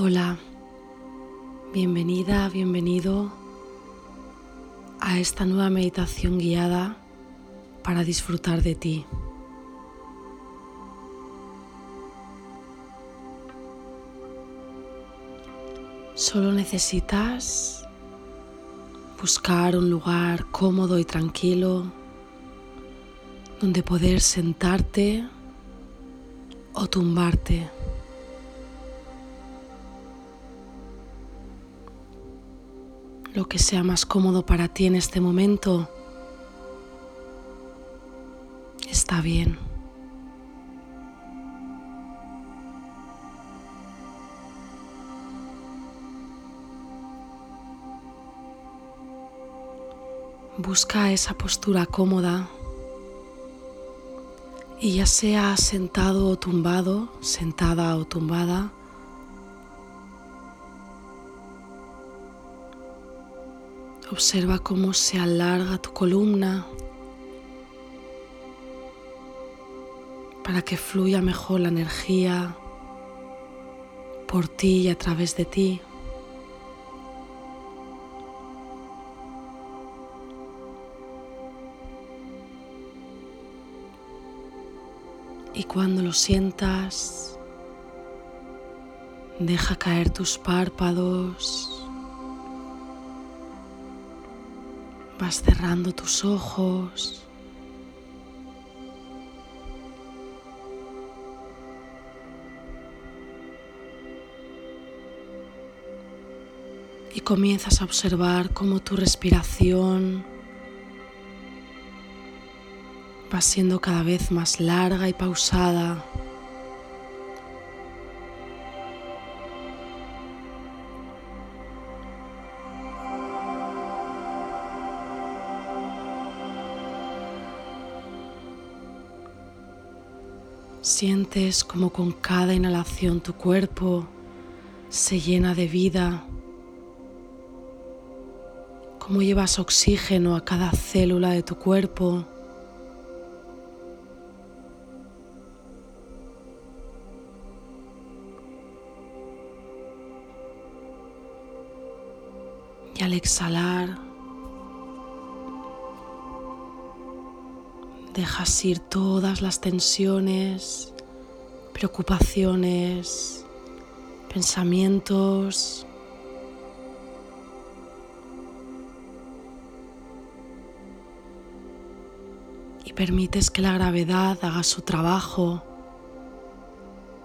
Hola, bienvenida, bienvenido a esta nueva meditación guiada para disfrutar de ti. Solo necesitas buscar un lugar cómodo y tranquilo donde poder sentarte o tumbarte. Lo que sea más cómodo para ti en este momento está bien. Busca esa postura cómoda y ya sea sentado o tumbado, sentada o tumbada, observa cómo se alarga tu columna para que fluya mejor la energía por ti y a través de ti. Y cuando lo sientas, deja caer tus párpados. Vas cerrando tus ojos. Y comienzas a observar cómo tu respiración va siendo cada vez más larga y pausada. Sientes como con cada inhalación tu cuerpo se llena de vida, como llevas oxígeno a cada célula de tu cuerpo. Y al exhalar, dejas ir todas las tensiones, preocupaciones, pensamientos. Y permites que la gravedad haga su trabajo,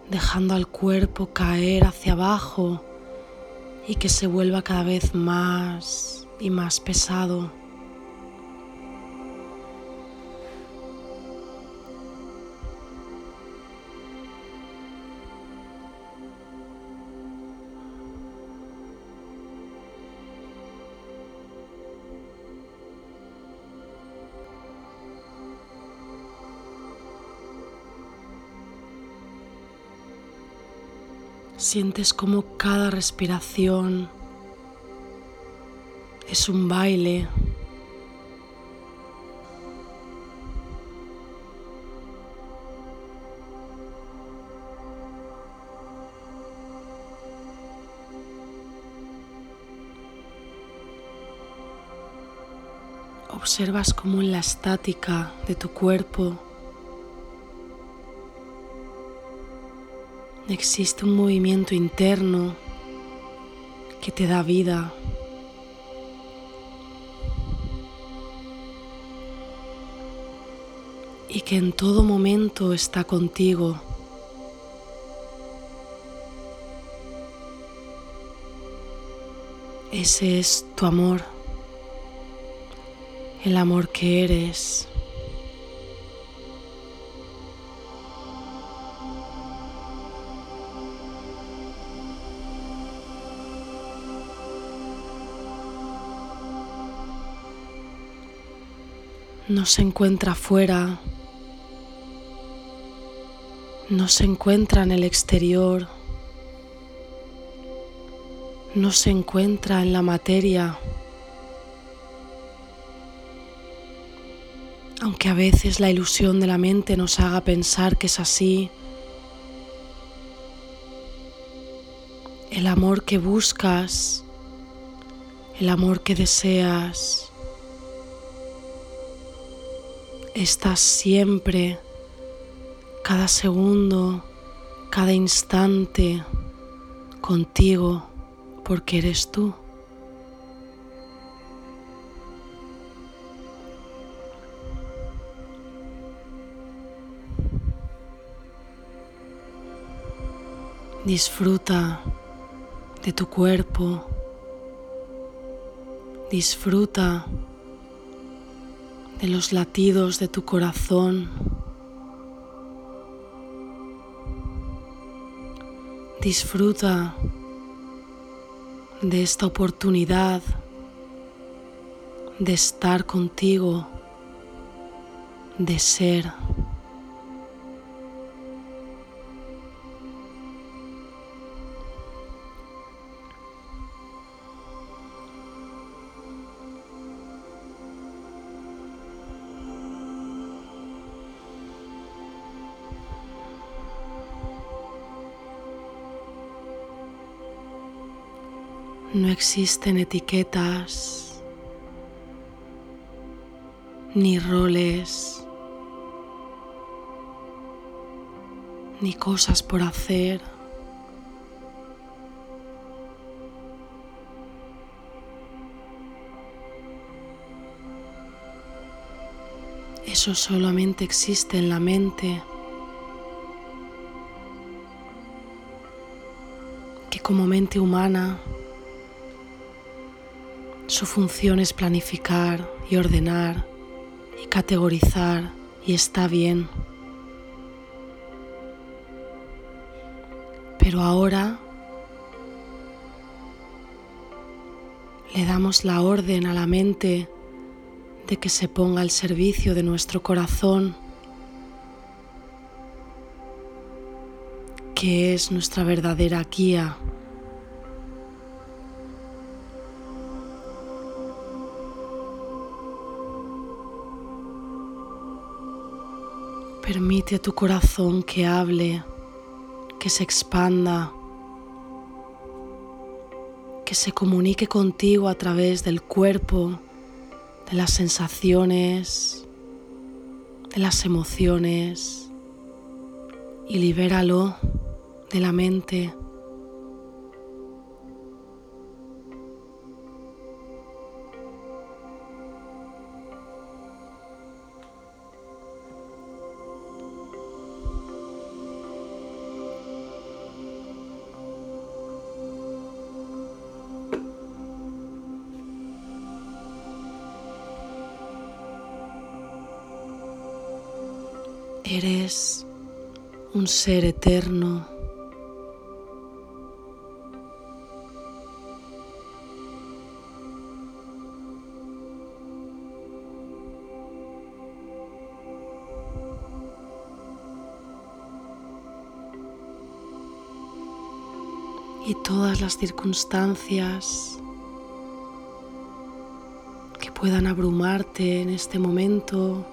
dejando al cuerpo caer hacia abajo y que se vuelva cada vez más y más pesado. Sientes como cada respiración es un baile. Observas como en la estática de tu cuerpo existe un movimiento interno que te da vida. Y que en todo momento está contigo. Ese es tu amor, el amor que eres. No se encuentra afuera, no se encuentra en el exterior, no se encuentra en la materia, aunque a veces la ilusión de la mente nos haga pensar que es así, el amor que buscas, el amor que deseas, estás siempre, cada segundo, cada instante contigo porque eres tú. Disfruta de tu cuerpo. Disfruta de los latidos de tu corazón. Disfruta de esta oportunidad de estar contigo, de ser. Existen etiquetas ni roles ni cosas por hacer. Eso solamente existe en la mente. que como mente humana su función es planificar y ordenar y categorizar y está bien. Pero ahora le damos la orden a la mente de que se ponga al servicio de nuestro corazón, que es nuestra verdadera guía. Permite a tu corazón que hable, que se expanda, que se comunique contigo a través del cuerpo, de las sensaciones, de las emociones y libéralo de la mente. Eres un ser eterno. Y todas las circunstancias que puedan abrumarte en este momento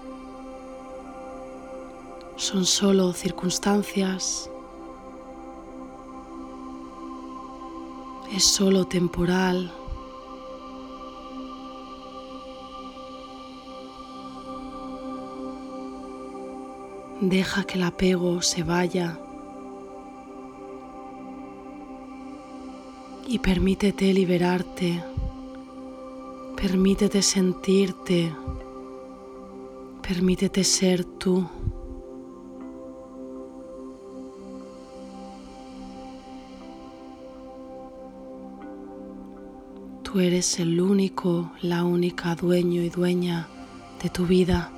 son solo circunstancias, es solo temporal. Deja que el apego se vaya y permítete liberarte, permítete sentirte, permítete ser tú. Tú eres el único, la única dueño y dueña de tu vida.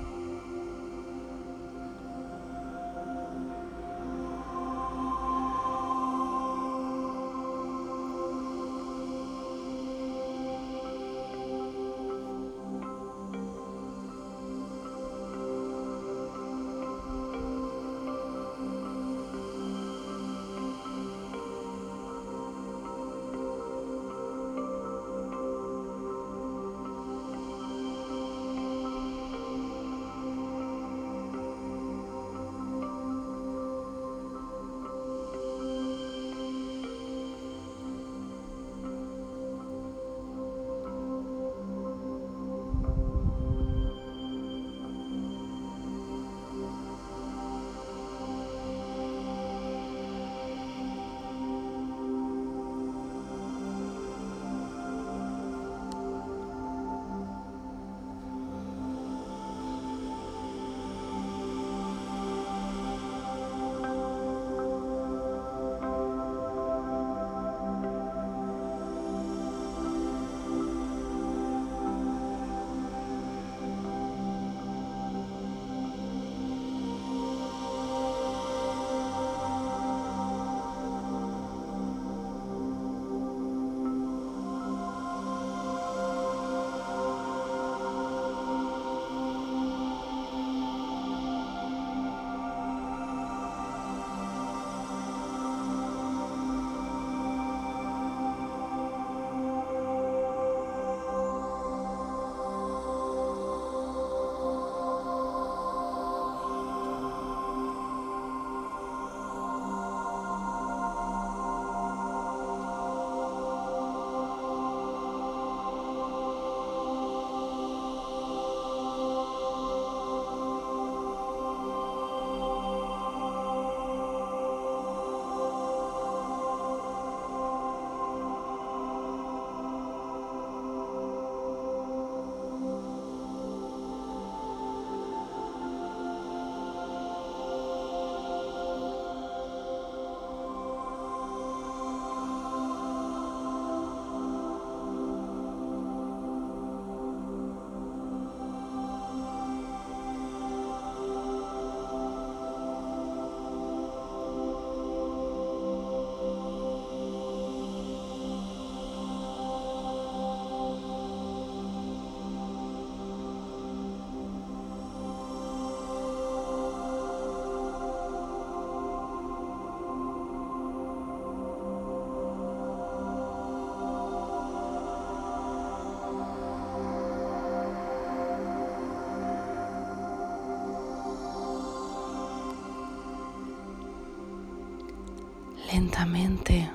Lentamente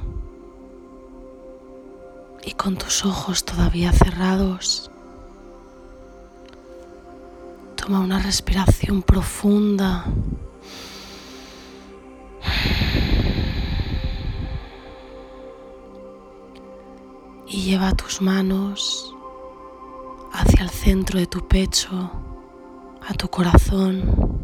y con tus ojos todavía cerrados. Toma una respiración profunda. Y lleva tus manos hacia el centro de tu pecho, a tu corazón.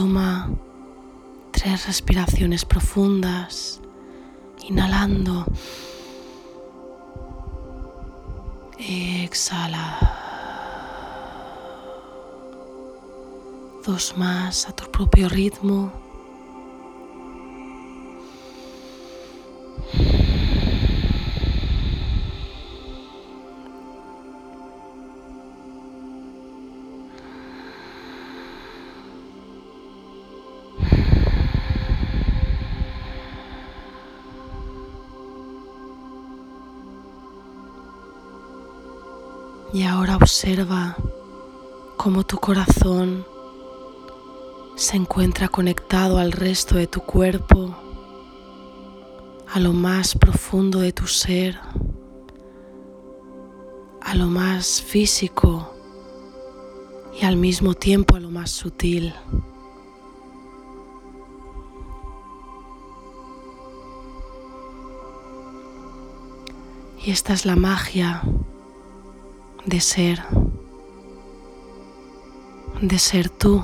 Toma tres respiraciones profundas, inhalando. Exhala. Dos más a tu propio ritmo. Ahora observa cómo tu corazón se encuentra conectado al resto de tu cuerpo, a lo más profundo de tu ser, a lo más físico y al mismo tiempo a lo más sutil. Y esta es la magia de ser, de ser tú.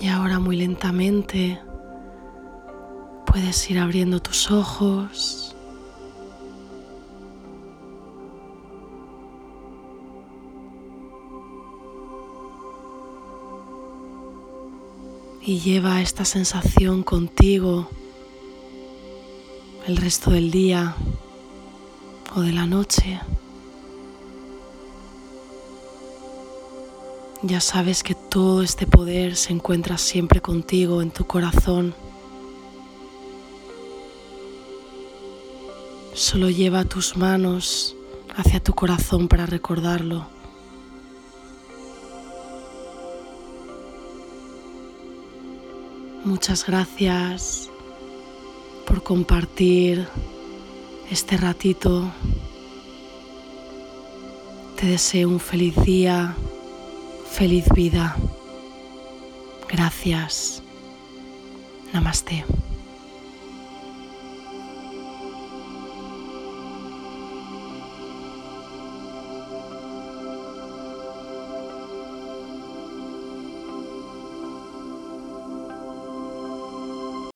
Y ahora muy lentamente puedes ir abriendo tus ojos. Y lleva esta sensación contigo el resto del día o de la noche. Ya sabes que todo este poder se encuentra siempre contigo en tu corazón. Solo lleva tus manos hacia tu corazón para recordarlo. Muchas gracias por compartir este ratito. Te deseo un feliz día, feliz vida. Gracias. Namaste.